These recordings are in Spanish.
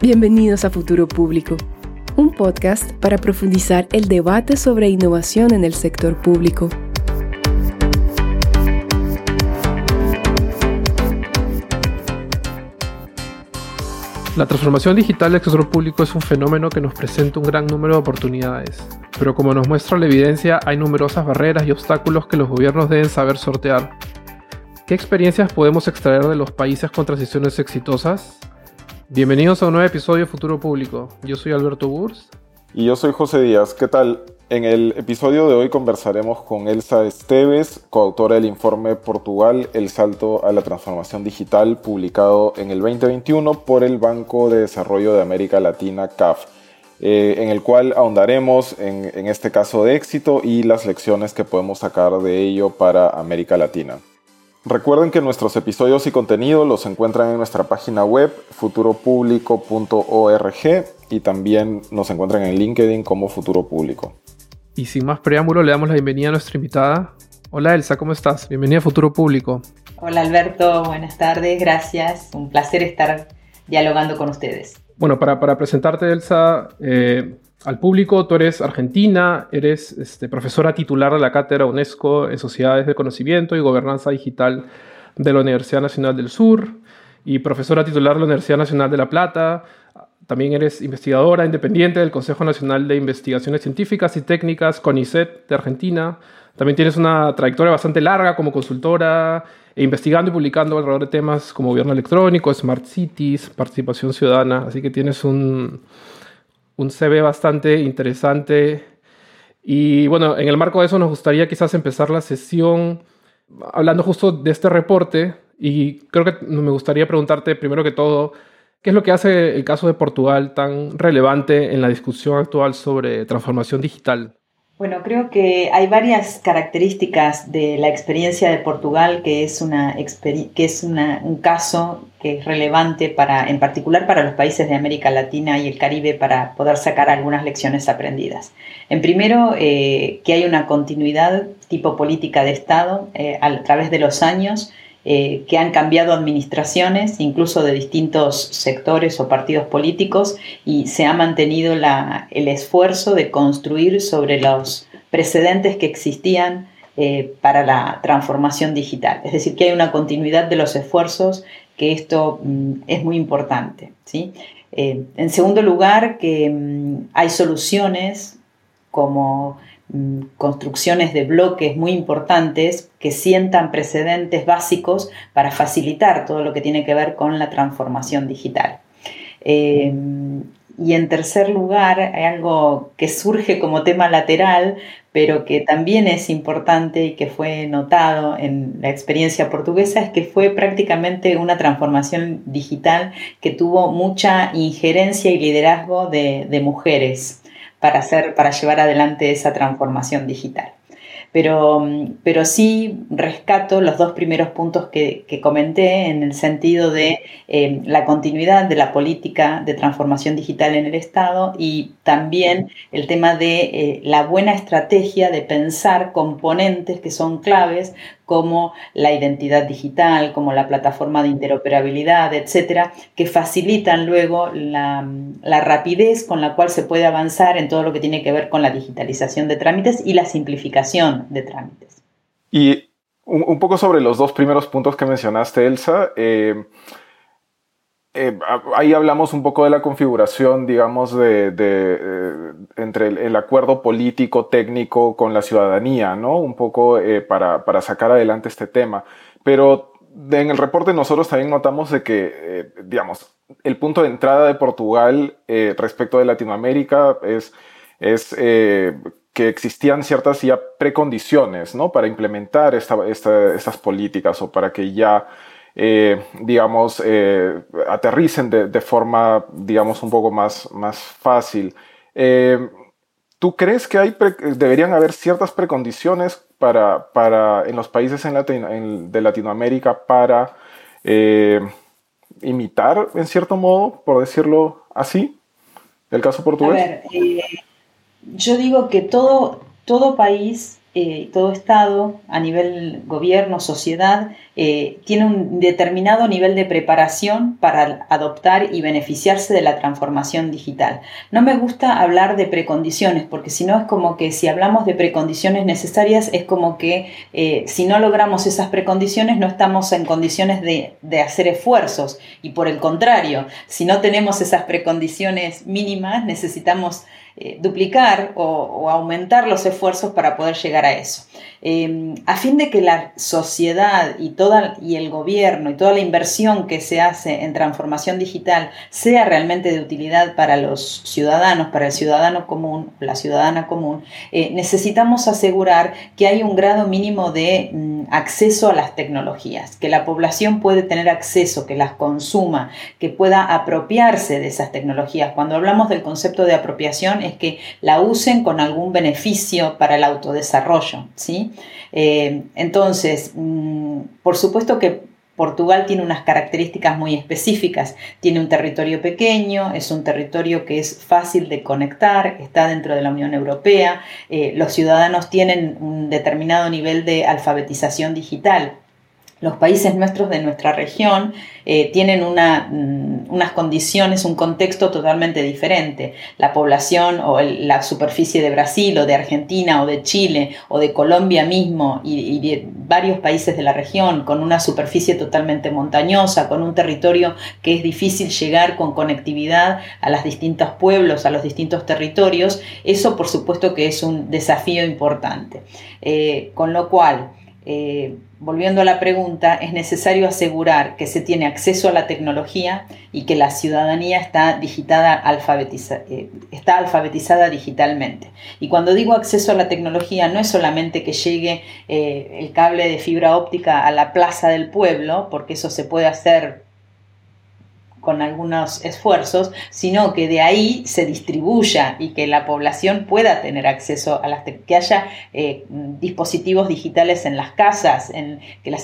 Bienvenidos a Futuro Público, un podcast para profundizar el debate sobre innovación en el sector público. La transformación digital del sector público es un fenómeno que nos presenta un gran número de oportunidades, pero como nos muestra la evidencia, hay numerosas barreras y obstáculos que los gobiernos deben saber sortear. ¿Qué experiencias podemos extraer de los países con transiciones exitosas? Bienvenidos a un nuevo episodio de Futuro Público. Yo soy Alberto Burs. Y yo soy José Díaz. ¿Qué tal? En el episodio de hoy conversaremos con Elsa Esteves, coautora del informe Portugal, el salto a la transformación digital, publicado en el 2021 por el Banco de Desarrollo de América Latina, CAF, eh, en el cual ahondaremos en, en este caso de éxito y las lecciones que podemos sacar de ello para América Latina. Recuerden que nuestros episodios y contenido los encuentran en nuestra página web futuropublico.org y también nos encuentran en LinkedIn como Futuro Público. Y sin más preámbulo, le damos la bienvenida a nuestra invitada. Hola Elsa, ¿cómo estás? Bienvenida a Futuro Público. Hola Alberto, buenas tardes, gracias. Un placer estar dialogando con ustedes. Bueno, para, para presentarte Elsa, eh, al público, tú eres argentina, eres este, profesora titular de la cátedra UNESCO en Sociedades de Conocimiento y Gobernanza Digital de la Universidad Nacional del Sur y profesora titular de la Universidad Nacional de La Plata. También eres investigadora independiente del Consejo Nacional de Investigaciones Científicas y Técnicas, CONICET, de Argentina. También tienes una trayectoria bastante larga como consultora, e investigando y publicando alrededor de temas como gobierno electrónico, smart cities, participación ciudadana. Así que tienes un, un CV bastante interesante. Y bueno, en el marco de eso nos gustaría quizás empezar la sesión hablando justo de este reporte y creo que me gustaría preguntarte primero que todo, ¿qué es lo que hace el caso de Portugal tan relevante en la discusión actual sobre transformación digital? Bueno, creo que hay varias características de la experiencia de Portugal que es, una, que es un caso que es relevante para, en particular para los países de América Latina y el Caribe para poder sacar algunas lecciones aprendidas. En primero, eh, que hay una continuidad tipo política de Estado eh, a través de los años eh, que han cambiado administraciones, incluso de distintos sectores o partidos políticos, y se ha mantenido el esfuerzo de construir sobre los precedentes que existían eh, para la transformación digital. Es decir, que hay una continuidad de los esfuerzos, que esto mm, es muy importante. ¿sí? Eh, en segundo lugar, que mm, hay soluciones como construcciones de bloques muy importantes que sientan precedentes básicos para facilitar todo lo que tiene que ver con la transformación digital. Eh, y en tercer lugar, hay algo que surge como tema lateral, pero que también es importante y que fue notado en la experiencia portuguesa, es que fue prácticamente una transformación digital que tuvo mucha injerencia y liderazgo de, de mujeres para, hacer, para llevar adelante esa transformación digital. Pero, pero sí rescato los dos primeros puntos que, comenté en el sentido de eh, la continuidad de la política de transformación digital en el Estado y también el tema de eh, la buena estrategia de pensar componentes que son claves como la identidad digital, como la plataforma de interoperabilidad, etcétera, que facilitan luego la, rapidez con la cual se puede avanzar en todo lo que tiene que ver con la digitalización de trámites y la simplificación de trámites. Y un, poco sobre los dos primeros puntos que mencionaste, Elsa. Eh, eh, ahí hablamos un poco de la configuración, digamos, de, eh, entre el, acuerdo político técnico con la ciudadanía, ¿no? Un poco eh, para, para, sacar adelante este tema. Pero en el reporte nosotros también notamos de que, digamos, el punto de entrada de Portugal respecto de Latinoamérica es, es que existían ciertas ya precondiciones, ¿no? Para implementar esta, estas políticas o para que ya eh, digamos, eh, aterricen de, forma, digamos, un poco más, más fácil. Eh, ¿Tú crees que hay deberían haber ciertas precondiciones para, para en los países de Latinoamérica para imitar, en cierto modo, por decirlo así, el caso portugués? A ver, yo digo que todo, todo país todo Estado, a nivel gobierno, sociedad, eh, tiene un determinado nivel de preparación para adoptar y beneficiarse de la transformación digital. No me gusta hablar de precondiciones, porque si no es como que si hablamos de precondiciones necesarias, es como que eh, si no logramos esas precondiciones no estamos en condiciones de, hacer esfuerzos. Y por el contrario, si no tenemos esas precondiciones mínimas, necesitamos eh, duplicar o, aumentar los esfuerzos para poder llegar a eso. Em, a fin de que la sociedad y, y el gobierno y toda la inversión que se hace en transformación digital sea realmente de utilidad para los ciudadanos, para el ciudadano común, la ciudadana común, eh, necesitamos asegurar que hay un grado mínimo de mm, acceso a las tecnologías, que la población puede tener acceso, que las consuma, que pueda apropiarse de esas tecnologías. Cuando hablamos del concepto de apropiación, es que la usen con algún beneficio para el autodesarrollo. Eh, entonces, mm, por supuesto que Portugal tiene unas características muy específicas. Tiene un territorio pequeño, es un territorio que es fácil de conectar, está dentro de la Unión Europea, eh, los ciudadanos tienen un determinado nivel de alfabetización digital. Los países nuestros de nuestra región eh, tienen mm, unas condiciones, un contexto totalmente diferente. La población o la superficie de Brasil o de Argentina o de Chile o de Colombia mismo y, varios países de la región con una superficie totalmente montañosa, con un territorio que es difícil llegar con conectividad a los distintos pueblos, a los distintos territorios, eso por supuesto que es un desafío importante. Eh, con lo cual, eh, volviendo a la pregunta, es necesario asegurar que se tiene acceso a la tecnología y que la ciudadanía está, eh, está alfabetizada digitalmente. Y cuando digo acceso a la tecnología, no es solamente que llegue eh, el cable de fibra óptica a la plaza del pueblo, porque eso se puede hacer con algunos esfuerzos, sino que de ahí se distribuya y que la población pueda tener acceso a las que haya eh, dispositivos digitales en las casas, en, que,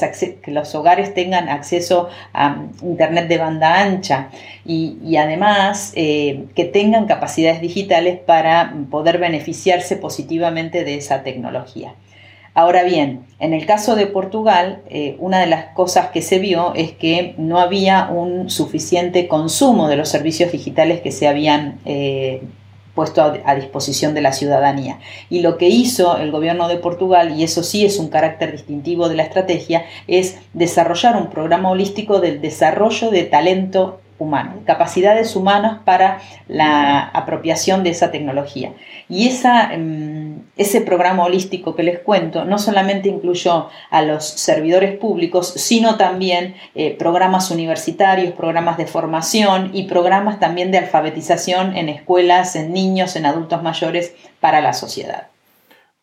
que, los hogares tengan acceso a internet de banda ancha y, además eh, que tengan capacidades digitales para poder beneficiarse positivamente de esa tecnología. Ahora bien, en el caso de Portugal, eh, una de las cosas que se vio es que no había un suficiente consumo de los servicios digitales que se habían eh, puesto a, disposición de la ciudadanía. Y lo que hizo el gobierno de Portugal, y eso sí es un carácter distintivo de la estrategia, es desarrollar un programa holístico del desarrollo de talento capacidades humanas para la apropiación de esa tecnología. Y em, ese programa holístico que les cuento no solamente incluyó a los servidores públicos, sino también eh, programas universitarios, programas de formación y programas también de alfabetización en escuelas, en niños, en adultos mayores para la sociedad.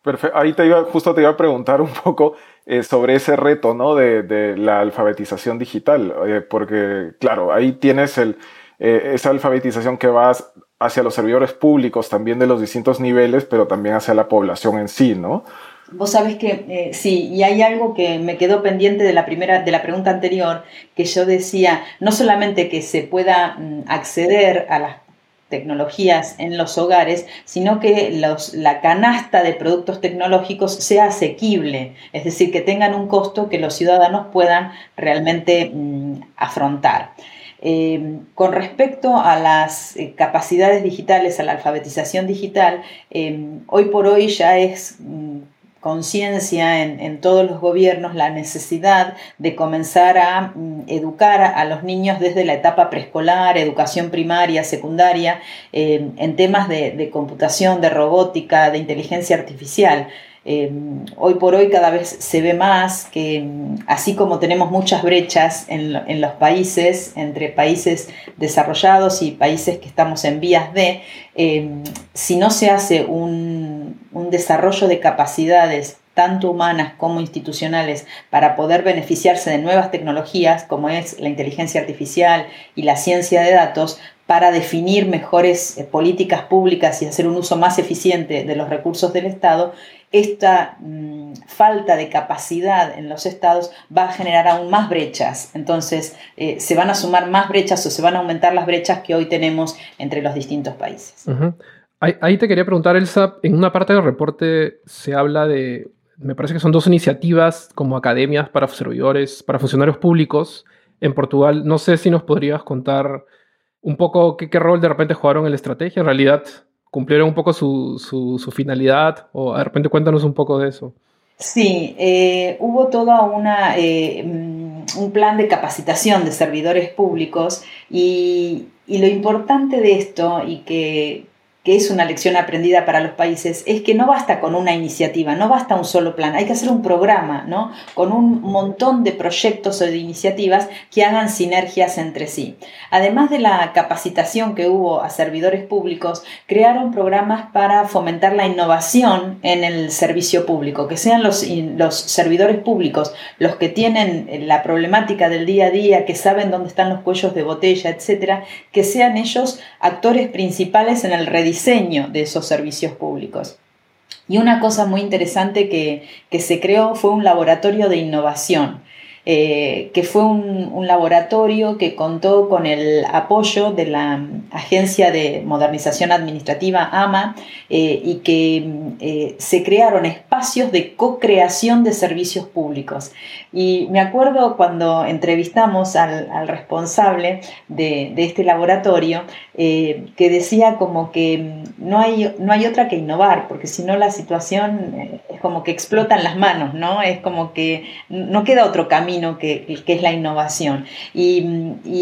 Perfecto. Ahí te iba, justo te iba a preguntar un poco eh, sobre ese reto ¿no? de, la alfabetización digital, eh, porque claro, ahí tienes el, eh, esa alfabetización que va hacia los servidores públicos también de los distintos niveles, pero también hacia la población en sí, ¿no? Vos sabés que sí, y hay algo que me quedó pendiente de la primera, de la pregunta anterior, que yo decía, no solamente que se pueda mm, acceder a las tecnologías en los hogares, sino que la canasta de productos tecnológicos sea asequible, es decir, que tengan un costo que los ciudadanos puedan realmente mm, afrontar. Eh, con respecto a las eh, capacidades digitales, a la alfabetización digital, eh, hoy por hoy ya es mm, conciencia en, todos los gobiernos la necesidad de comenzar a mm, educar a, los niños desde la etapa preescolar, educación primaria, secundaria, eh, en temas de, computación, de robótica, de inteligencia artificial. Eh, hoy por hoy cada vez se ve más que mm, así como tenemos muchas brechas en, en, los países, entre países desarrollados y países que estamos en vías de, eh, si no se hace un un desarrollo de capacidades tanto humanas como institucionales para poder beneficiarse de nuevas tecnologías como es la inteligencia artificial y la ciencia de datos para definir mejores eh, políticas públicas y hacer un uso más eficiente de los recursos del Estado, esta mm, falta de capacidad en los estados va a generar aún más brechas. Entonces, eh, se van a sumar más brechas o se van a aumentar las brechas que hoy tenemos entre los distintos países. Ahí, te quería preguntar, Elsa, en una parte del reporte se habla de, me parece que son dos iniciativas como academias para servidores, para funcionarios públicos en Portugal. No sé si nos podrías contar un poco qué, rol de repente jugaron en la estrategia. En realidad, cumplieron un poco su, finalidad o de repente cuéntanos un poco de eso. Sí, eh, hubo toda una... Eh, mm, un plan de capacitación de servidores públicos y, y lo importante de esto y que que es una lección aprendida para los países, es que no basta con una iniciativa, no basta un solo plan, hay que hacer un programa, ¿no? Con un montón de proyectos o de iniciativas que hagan sinergias entre sí. Además de la capacitación que hubo a servidores públicos, crearon programas para fomentar la innovación en el servicio público, que sean los, los servidores públicos los que tienen la problemática del día a día, que saben dónde están los cuellos de botella, etcétera, que sean ellos actores principales en el diseño de esos servicios públicos. Y una cosa muy interesante que, que se creó fue un laboratorio de innovación eh, que fue un, laboratorio que contó con el apoyo de la Agencia de Modernización Administrativa AMA eh, y que eh, se crearon espacios de co-creación de servicios públicos. Y me acuerdo cuando entrevistamos al, responsable de, este laboratorio que decía como que no hay, no hay otra que innovar, porque si no la situación es como que explota en las manos, ¿no? Es como que no queda otro camino que, es la innovación. Y,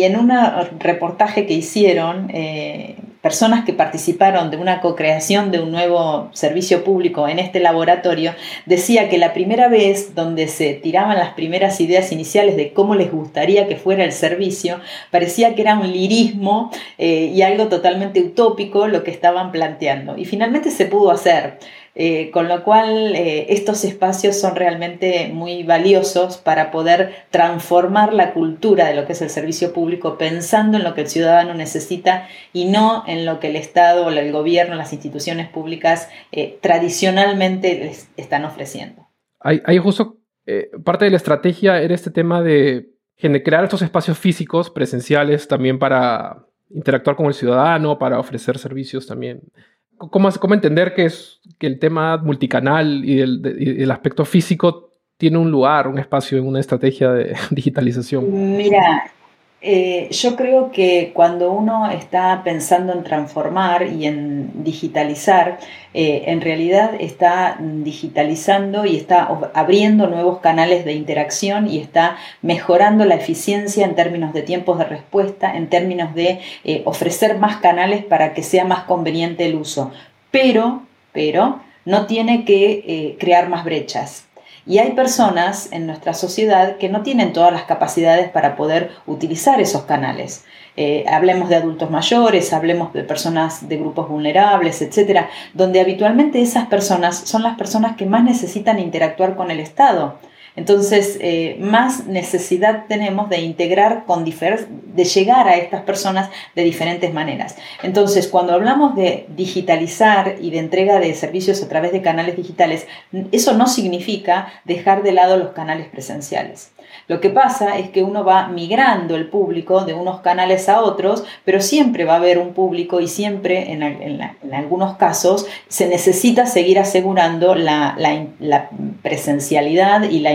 en un reportaje que hicieron, eh, personas que participaron de una co-creación de un nuevo servicio público en este laboratorio, decía que la primera vez donde se tiraban las primeras ideas iniciales de cómo les gustaría que fuera el servicio, parecía que era un lirismo eh, y algo totalmente utópico lo que estaban planteando. Y finalmente se pudo hacer. Eh, con lo cual, eh, estos espacios son realmente muy valiosos para poder transformar la cultura de lo que es el servicio público pensando en lo que el ciudadano necesita y no en lo que el Estado, el gobierno, las instituciones públicas eh, tradicionalmente les están ofreciendo. Hay, justo parte de la estrategia era este tema de crear estos espacios físicos, presenciales, también para interactuar con el ciudadano, para ofrecer servicios también ¿Cómo, cómo entender que, es, que el tema multicanal y el, aspecto físico tiene un lugar, un espacio en una estrategia de digitalización? Mira, eh, yo creo que cuando uno está pensando en transformar y en digitalizar, eh, en realidad está digitalizando y está abriendo nuevos canales de interacción y está mejorando la eficiencia en términos de tiempos de respuesta, en términos de eh, ofrecer más canales para que sea más conveniente el uso. Pero, pero, no tiene que crear más brechas. Y hay personas en nuestra sociedad que no tienen todas las capacidades para poder utilizar esos canales. Eh, hablemos de adultos mayores, hablemos de personas de grupos vulnerables, etcétera, donde habitualmente esas personas son las personas que más necesitan interactuar con el Estado. Entonces, eh, más necesidad tenemos de integrar con de llegar a estas personas de diferentes maneras. Entonces, cuando hablamos de digitalizar y de entrega de servicios a través de canales digitales, eso no significa dejar de lado los canales presenciales. Lo que pasa es que uno va migrando el público de unos canales a otros, pero siempre va a haber un público y siempre, en, algunos casos, se necesita seguir asegurando la, presencialidad y la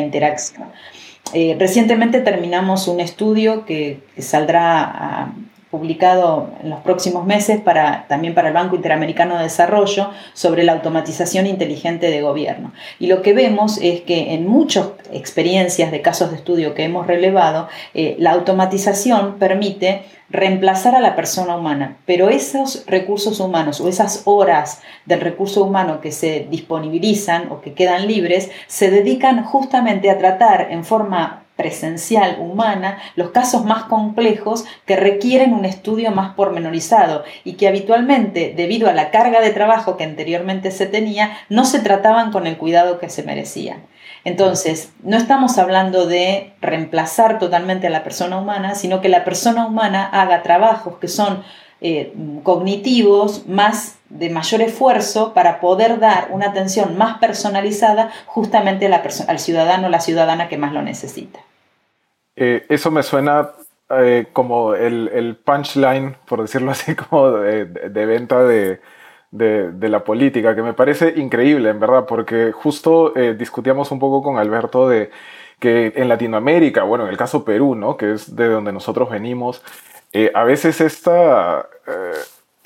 Eh, recientemente terminamos un estudio que, saldrá a, publicado en los próximos meses para, también para el Banco Interamericano de Desarrollo sobre la automatización inteligente de gobierno. Y lo que vemos es que en muchas experiencias de casos de estudio que hemos relevado, eh, la automatización permite reemplazar a la persona humana, pero esos recursos humanos o esas horas del recurso humano que se disponibilizan o que quedan libres se dedican justamente a tratar en forma presencial humana los casos más complejos que requieren un estudio más pormenorizado y que habitualmente, debido a la carga de trabajo que anteriormente se tenía, no se trataban con el cuidado que se merecían. Entonces, no estamos hablando de reemplazar totalmente a la persona humana, sino que la persona humana haga trabajos que son eh, cognitivos más de mayor esfuerzo para poder dar una atención más personalizada justamente al ciudadano o la ciudadana que más lo necesita. Eh, eso me suena eh, como el, punchline, por decirlo así, como de, venta de, de, la política, que me parece increíble, en verdad, porque justo eh, discutíamos un poco con Alberto de que en Latinoamérica, bueno, en el caso Perú, ¿no? que es de donde nosotros venimos, eh, a veces esta, eh,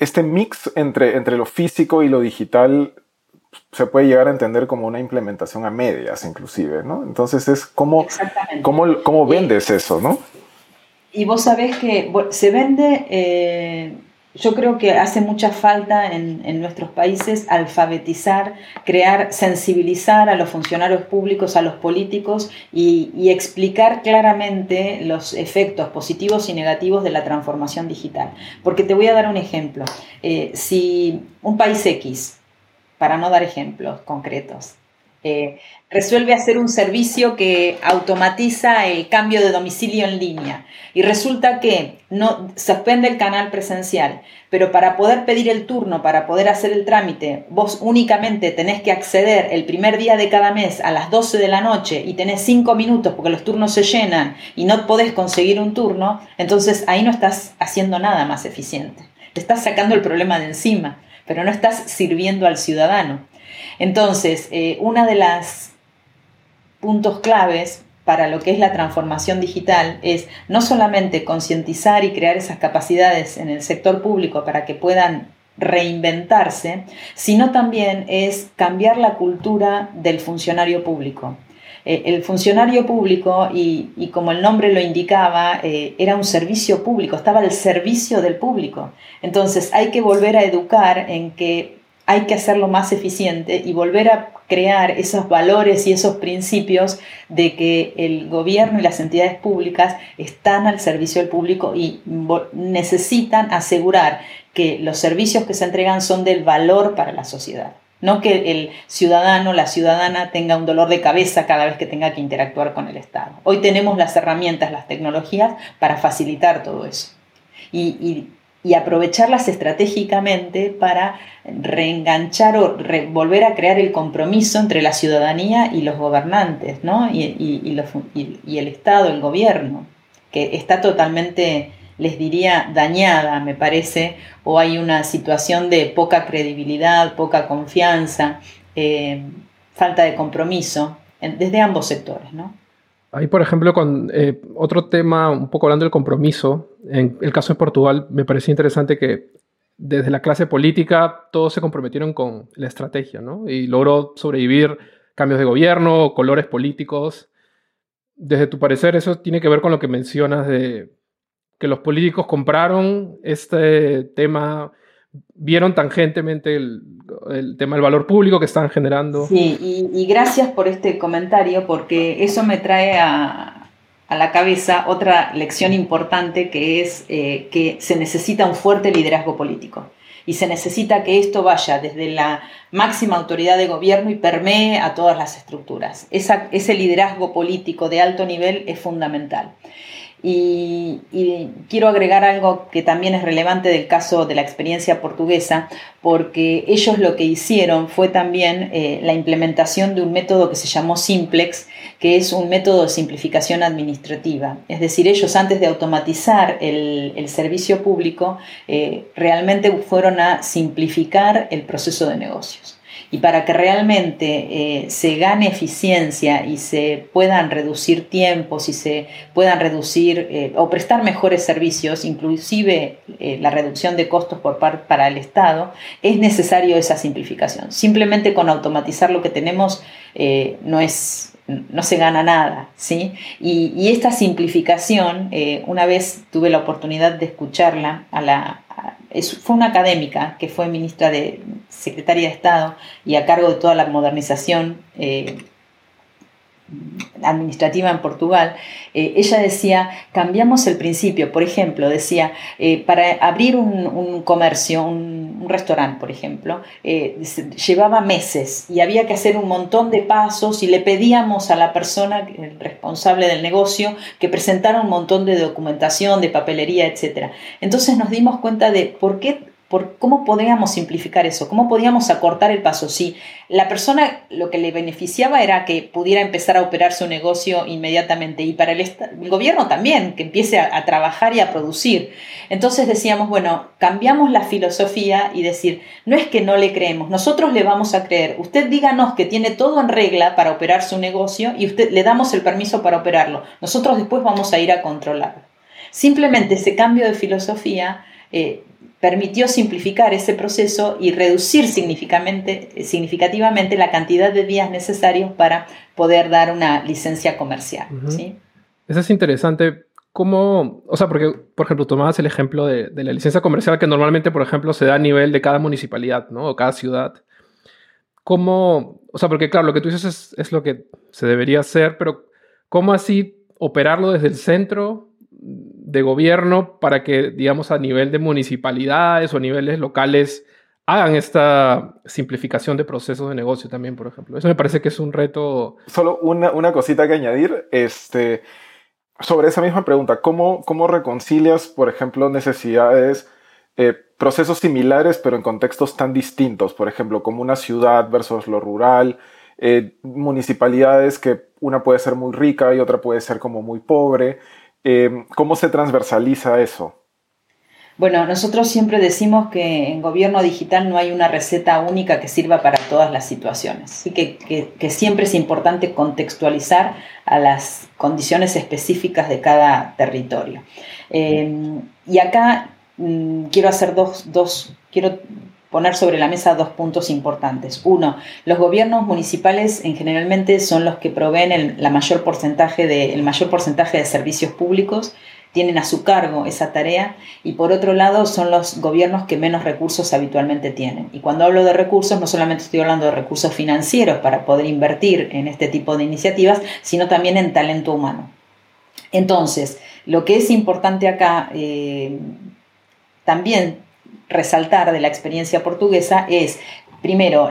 este mix entre, entre lo físico y lo digital se puede llegar a entender como una implementación a medias, inclusive, ¿no? Entonces es cómo, cómo, cómo vendes eso, ¿no? Y vos sabés que se vende yo creo que hace mucha falta en, nuestros países alfabetizar, crear, sensibilizar a los funcionarios públicos, a los políticos y, explicar claramente los efectos positivos y negativos de la transformación digital. Porque te voy a dar un ejemplo. Eh, si un país X, para no dar ejemplos concretos, eh, resuelve hacer un servicio que automatiza el cambio de domicilio en línea y resulta que no suspende el canal presencial, pero para poder pedir el turno, para poder hacer el trámite, vos únicamente tenés que acceder el primer día de cada mes a las 12 de la noche y tenés 5 minutos porque los turnos se llenan y no podés conseguir un turno, entonces ahí no estás haciendo nada más eficiente. Te estás sacando el problema de encima, pero no estás sirviendo al ciudadano. Entonces, eh, una de las puntos claves para lo que es la transformación digital es no solamente concientizar y crear esas capacidades en el sector público para que puedan reinventarse, sino también es cambiar la cultura del funcionario público. Eh, el funcionario público, y, como el nombre lo indicaba, eh, era un servicio público, estaba al servicio del público. Entonces hay que volver a educar en que hay que hacerlo más eficiente y volver a crear esos valores y esos principios de que el gobierno y las entidades públicas están al servicio del público y necesitan asegurar que los servicios que se entregan son del valor para la sociedad. No que el ciudadano, la ciudadana tenga un dolor de cabeza cada vez que tenga que interactuar con el Estado. Hoy tenemos las herramientas, las tecnologías para facilitar todo eso. Y, y aprovecharlas estratégicamente para reenganchar o volver a crear el compromiso entre la ciudadanía y los gobernantes, ¿no? y, el Estado, el gobierno, que está totalmente, les diría, dañada, me parece, o hay una situación de poca credibilidad, poca confianza, eh, falta de compromiso desde ambos sectores, ¿no? Ahí, por ejemplo, con eh, otro tema, un poco hablando del compromiso, en el caso de Portugal, me parece interesante que desde la clase política todos se comprometieron con la estrategia, ¿no? Y logró sobrevivir cambios de gobierno, colores políticos. Desde tu parecer, eso tiene que ver con lo que mencionas de que los políticos compraron este tema vieron tangentemente el, tema del valor público que están generando. Sí, y, gracias por este comentario porque eso me trae a, la cabeza otra lección importante que es eh, que se necesita un fuerte liderazgo político y se necesita que esto vaya desde la máxima autoridad de gobierno y permee a todas las estructuras. ese liderazgo político de alto nivel es fundamental. Y, quiero agregar algo que también es relevante del caso de la experiencia portuguesa, porque ellos lo que hicieron fue también eh, la implementación de un método que se llamó Simplex, que es un método de simplificación administrativa. Es decir, ellos antes de automatizar el, servicio público, eh, realmente fueron a simplificar el proceso de negocios. Y para que realmente eh, se gane eficiencia y se puedan reducir tiempos y se puedan reducir eh, o prestar mejores servicios, inclusive eh, la reducción de costos por para el Estado, es necesario esa simplificación. Simplemente con automatizar lo que tenemos no es no se gana nada, ¿sí? Y, esta simplificación, una vez tuve la oportunidad de escucharla a la, fue una académica que fue ministra de Secretaria de Estado y a cargo de toda la modernización eh, administrativa en Portugal, eh, ella decía, cambiamos el principio, por ejemplo, decía, eh, para abrir un, comercio, un, restaurante, por ejemplo, llevaba meses y había que hacer un montón de pasos y le pedíamos a la persona, responsable del negocio, que presentara un montón de documentación, de papelería, etc. Entonces nos dimos cuenta de por qué por cómo podíamos simplificar eso, cómo podíamos acortar el paso. Si la persona lo que le beneficiaba era que pudiera empezar a operar su negocio inmediatamente y para el, gobierno también, que empiece a, trabajar y a producir. Entonces decíamos, bueno, cambiamos la filosofía y decir, no es que no le creemos, nosotros le vamos a creer. Usted díganos que tiene todo en regla para operar su negocio y usted le damos el permiso para operarlo. Nosotros después vamos a ir a controlarlo. Simplemente ese cambio de filosofía eh, permitió simplificar ese proceso y reducir significativamente la cantidad de días necesarios para poder dar una licencia comercial. Eso es interesante. ¿Cómo, o sea, porque, por ejemplo, tomabas el ejemplo de, la licencia comercial que normalmente, por ejemplo, se da a nivel de cada municipalidad, ¿no? O cada ciudad. ¿Cómo, o sea, porque claro, lo que tú dices es, es lo que se debería hacer, pero ¿cómo así operarlo desde el centro de gobierno para que, digamos, a nivel de municipalidades o niveles locales hagan esta simplificación de procesos de negocio también, por ejemplo. Eso me parece que es un reto. Solo una, una cosita que añadir. Este, sobre esa misma pregunta, ¿cómo, cómo reconcilias, por ejemplo, necesidades, eh, procesos similares, pero en contextos tan distintos? Por ejemplo, como una ciudad versus lo rural, eh, municipalidades que una puede ser muy rica y otra puede ser como muy pobre. Em, ¿Cómo se transversaliza eso? Bueno, nosotros siempre decimos que en gobierno digital no hay una receta única que sirva para todas las situaciones. Así que, siempre es importante contextualizar a las condiciones específicas de cada territorio. Em, y acá mm, quiero hacer dos, dos, quiero poner sobre la mesa dos puntos importantes. Uno, los gobiernos municipales en generalmente son los que proveen el, mayor porcentaje de, el mayor porcentaje de servicios públicos, tienen a su cargo esa tarea y por otro lado son los gobiernos que menos recursos habitualmente tienen. Y cuando hablo de recursos no solamente estoy hablando de recursos financieros para poder invertir en este tipo de iniciativas, sino también en talento humano. Entonces, lo que es importante acá eh, también resaltar de la experiencia portuguesa es, primero,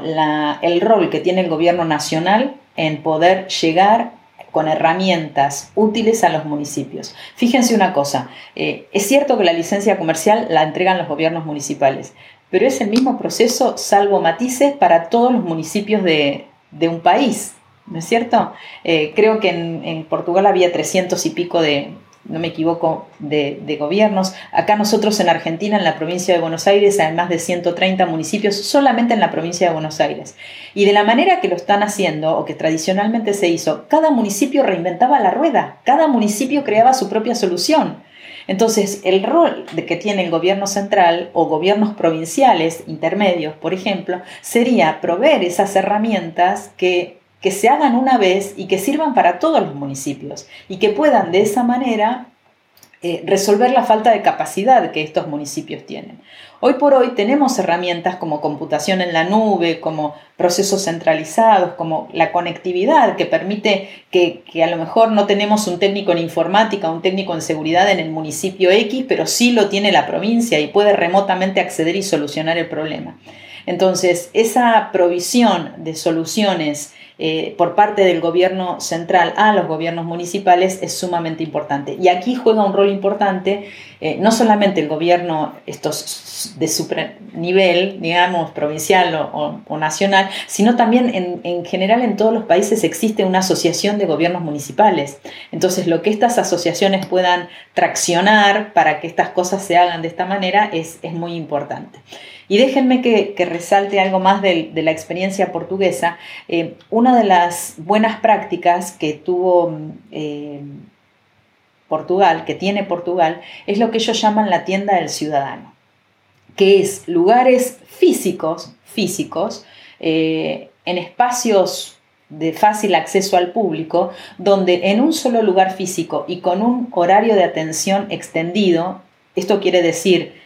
el rol que tiene el gobierno nacional en poder llegar con herramientas útiles a los municipios. Fíjense una cosa, eh, es cierto que la licencia comercial la entregan los gobiernos municipales, pero es el mismo proceso, salvo matices, para todos los municipios de, un país, ¿no es cierto? Eh, creo que en, en, Portugal había 300 y pico de, no me equivoco, de, gobiernos. Acá nosotros en Argentina, en la provincia de Buenos Aires, hay más de 130 municipios solamente en la provincia de Buenos Aires. Y de la manera que lo están haciendo, o que tradicionalmente se hizo, cada municipio reinventaba la rueda, cada municipio creaba su propia solución. Entonces, el rol de que tiene el gobierno central o gobiernos provinciales intermedios, por ejemplo, sería proveer esas herramientas que que se hagan una vez y que sirvan para todos los municipios y que puedan de esa manera eh, resolver la falta de capacidad que estos municipios tienen. Hoy por hoy tenemos herramientas como computación en la nube, como procesos centralizados, como la conectividad que permite que, que, a lo mejor no tenemos un técnico en informática, un técnico en seguridad en el municipio X, pero sí lo tiene la provincia y puede remotamente acceder y solucionar el problema. Entonces, esa provisión de soluciones eh, por parte del gobierno central a los gobiernos municipales es sumamente importante. Y aquí juega un rol importante eh, no solamente el gobierno estos de su nivel, digamos, provincial o, nacional, sino también en, en, general en todos los países existe una asociación de gobiernos municipales. Entonces, lo que estas asociaciones puedan traccionar para que estas cosas se hagan de esta manera es, es muy importante. Y déjenme que, resalte algo más de, la experiencia portuguesa. Eh, una de las buenas prácticas que tuvo eh, Portugal, que tiene Portugal, es lo que ellos llaman la tienda del ciudadano, que es lugares físicos, físicos, eh, en espacios de fácil acceso al público, donde en un solo lugar físico y con un horario de atención extendido, esto quiere decir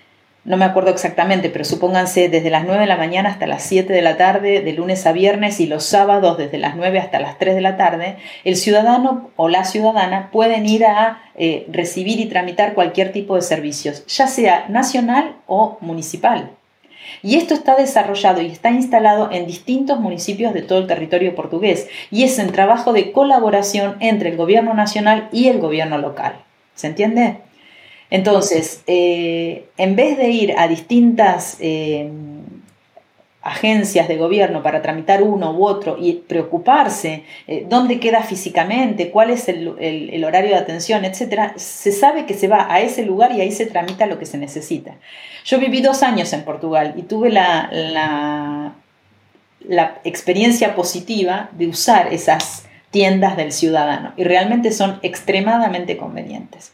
no me acuerdo exactamente, pero supónganse desde las 9 de la mañana hasta las 7 de la tarde, de lunes a viernes y los sábados desde las 9 hasta las 3 de la tarde, el ciudadano o la ciudadana pueden ir a eh, recibir y tramitar cualquier tipo de servicios, ya sea nacional o municipal. Y esto está desarrollado y está instalado en distintos municipios de todo el territorio portugués y es en trabajo de colaboración entre el gobierno nacional y el gobierno local. ¿Se entiende? Entonces, eh, en vez de ir a distintas eh, agencias de gobierno para tramitar uno u otro y preocuparse eh, dónde queda físicamente, cuál es el, horario de atención, etc., se sabe que se va a ese lugar y ahí se tramita lo que se necesita. Yo viví dos años en Portugal y tuve la, experiencia positiva de usar esas tiendas del ciudadano y realmente son extremadamente convenientes.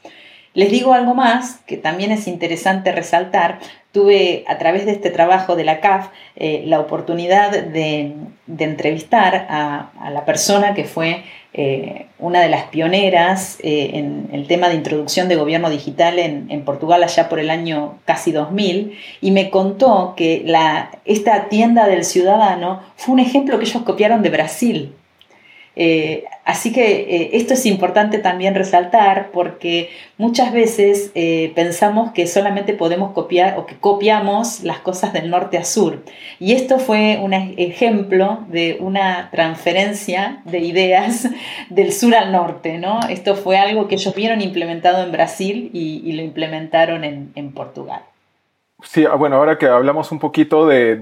Les digo algo más que también es interesante resaltar. Tuve a través de este trabajo de la CAF eh, la oportunidad de, entrevistar a, la persona que fue eh, una de las pioneras eh, en el tema de introducción de gobierno digital en, Portugal allá por el año casi 2000 y me contó que la, esta tienda del ciudadano fue un ejemplo que ellos copiaron de Brasil. Eh, así que eh, esto es importante también resaltar porque muchas veces eh, pensamos que solamente podemos copiar o que copiamos las cosas del norte a sur. Y esto fue un ejemplo de una transferencia de ideas del sur al norte. ¿no? Esto fue algo que ellos vieron implementado en Brasil y, lo implementaron en Portugal. Sí, ah, bueno, ahora que hablamos un poquito de,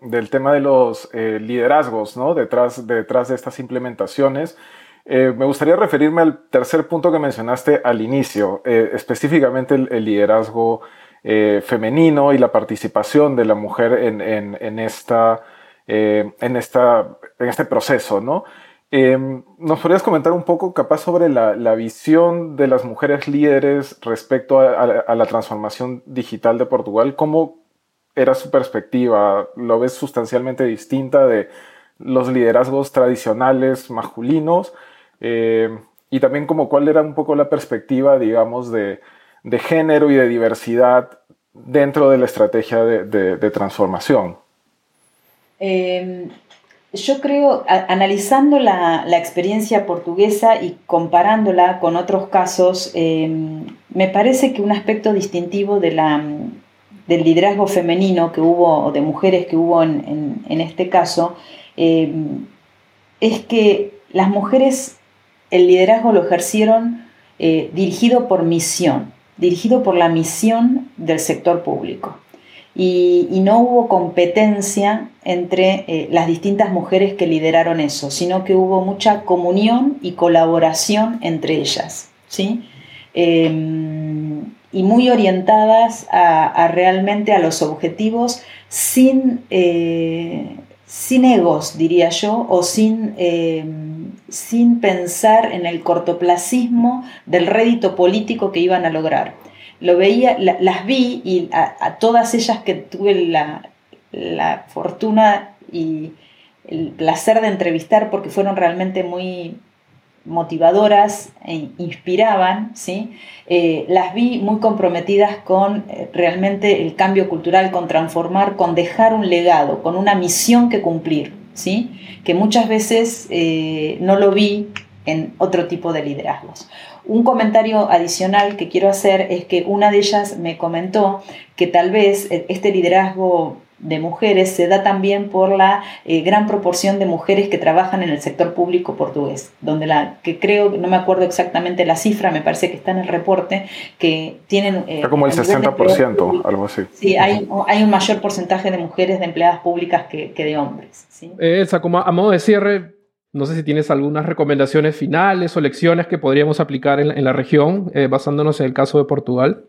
del tema de los eh, liderazgos, ¿no? Detrás, detrás de estas implementaciones, eh, me gustaría referirme al tercer punto que mencionaste al inicio, eh, específicamente el, liderazgo femenino y la participación de la mujer en, en, en esta, en, esta, en este proceso, ¿no? Em, ¿Nos podrías comentar un poco, capaz, sobre la, visión de las mujeres líderes respecto a, la transformación digital de Portugal? ¿Cómo era su perspectiva? ¿Lo ves sustancialmente distinta de los liderazgos tradicionales masculinos? Em, y también como cuál era un poco la perspectiva, digamos, de, género y de diversidad dentro de la estrategia de, transformación. Em, yo creo, analizando la, experiencia portuguesa y comparándola con otros casos, em, me parece que un aspecto distintivo de la, del liderazgo femenino que hubo, o de mujeres que hubo en, este caso, em, es que las mujeres el liderazgo lo ejercieron eh, dirigido por misión, dirigido por la misión del sector público y, no hubo competencia entre eh, las distintas mujeres que lideraron eso, sino que hubo mucha comunión y colaboración entre ellas, ¿sí? Em, y muy orientadas a, realmente a los objetivos sin, eh, sin egos, diría yo, o sin, em, sin pensar en el cortoplacismo del rédito político que iban a lograr lo veía, las vi y a, todas ellas que tuve la, fortuna y el placer de entrevistar porque fueron realmente muy motivadoras e inspiraban, ¿sí? Eh, las vi muy comprometidas con eh, realmente el cambio cultural, con transformar, con dejar un legado, con una misión que cumplir, ¿sí? que muchas veces eh, no lo vi en otro tipo de liderazgos. Un comentario adicional que quiero hacer es que una de ellas me comentó que tal vez este liderazgo de mujeres se da también por la eh, gran proporción de mujeres que trabajan en el sector público portugués, donde la que creo, no me acuerdo exactamente la cifra, me parece que está en el reporte, que tienen... Eh, como el 60%, algo así. Sí, hay, hay, un mayor porcentaje de mujeres de empleadas públicas que, de hombres. ¿sí? Elsa, como a modo de cierre, no sé si tienes algunas recomendaciones finales o lecciones que podríamos aplicar en, la región, eh, basándonos en el caso de Portugal.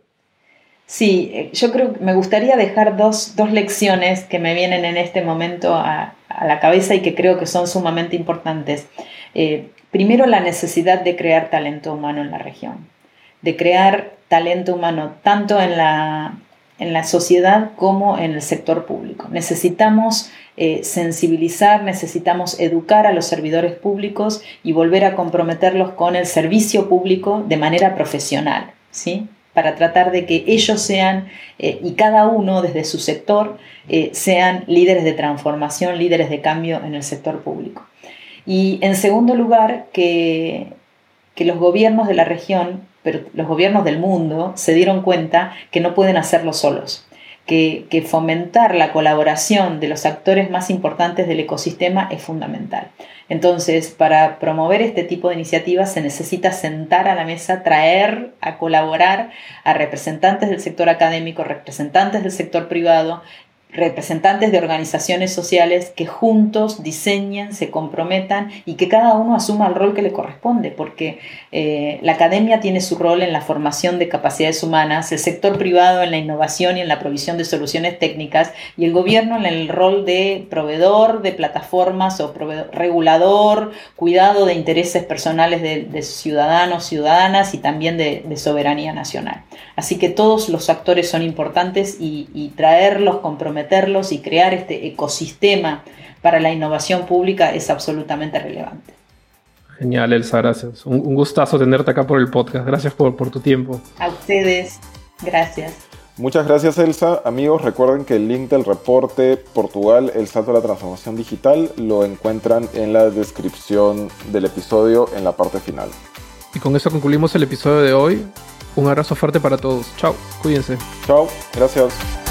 Sí, eh, yo creo que me gustaría dejar dos, lecciones que me vienen en este momento a, la cabeza y que creo que son sumamente importantes. Eh, primero, la necesidad de crear talento humano en la región, de crear talento humano tanto en la, en la sociedad como en el sector público. Necesitamos eh, sensibilizar, necesitamos educar a los servidores públicos y volver a comprometerlos con el servicio público de manera profesional, ¿sí? para tratar de que ellos sean, eh, y cada uno desde su sector, eh, sean líderes de transformación, líderes de cambio en el sector público. Y en segundo lugar, que, que los gobiernos de la región, pero los gobiernos del mundo, se dieron cuenta que no pueden hacerlo solos que, fomentar la colaboración de los actores más importantes del ecosistema es fundamental. Entonces, para promover este tipo de iniciativas se necesita sentar a la mesa, traer a colaborar a representantes del sector académico, representantes del sector privado, representantes de organizaciones sociales que juntos diseñen, se comprometan y que cada uno asuma el rol que le corresponde, porque eh, la academia tiene su rol en la formación de capacidades humanas, el sector privado en la innovación y en la provisión de soluciones técnicas y el gobierno en el rol de proveedor de plataformas o regulador, cuidado de intereses personales de, ciudadanos, ciudadanas y también de, soberanía nacional. Así que todos los actores son importantes y, y traerlos comprometidos meterlos y crear este ecosistema para la innovación pública es absolutamente relevante. Genial, Elsa, gracias. Un, gustazo tenerte acá por el podcast. Gracias por, por tu tiempo. A ustedes, gracias. Muchas gracias Elsa. Amigos, recuerden que el link del reporte Portugal, el salto de la transformación digital, lo encuentran en la descripción del episodio en la parte final. Y con eso concluimos el episodio de hoy. Un abrazo fuerte para todos. Chao, cuídense. Chao, gracias.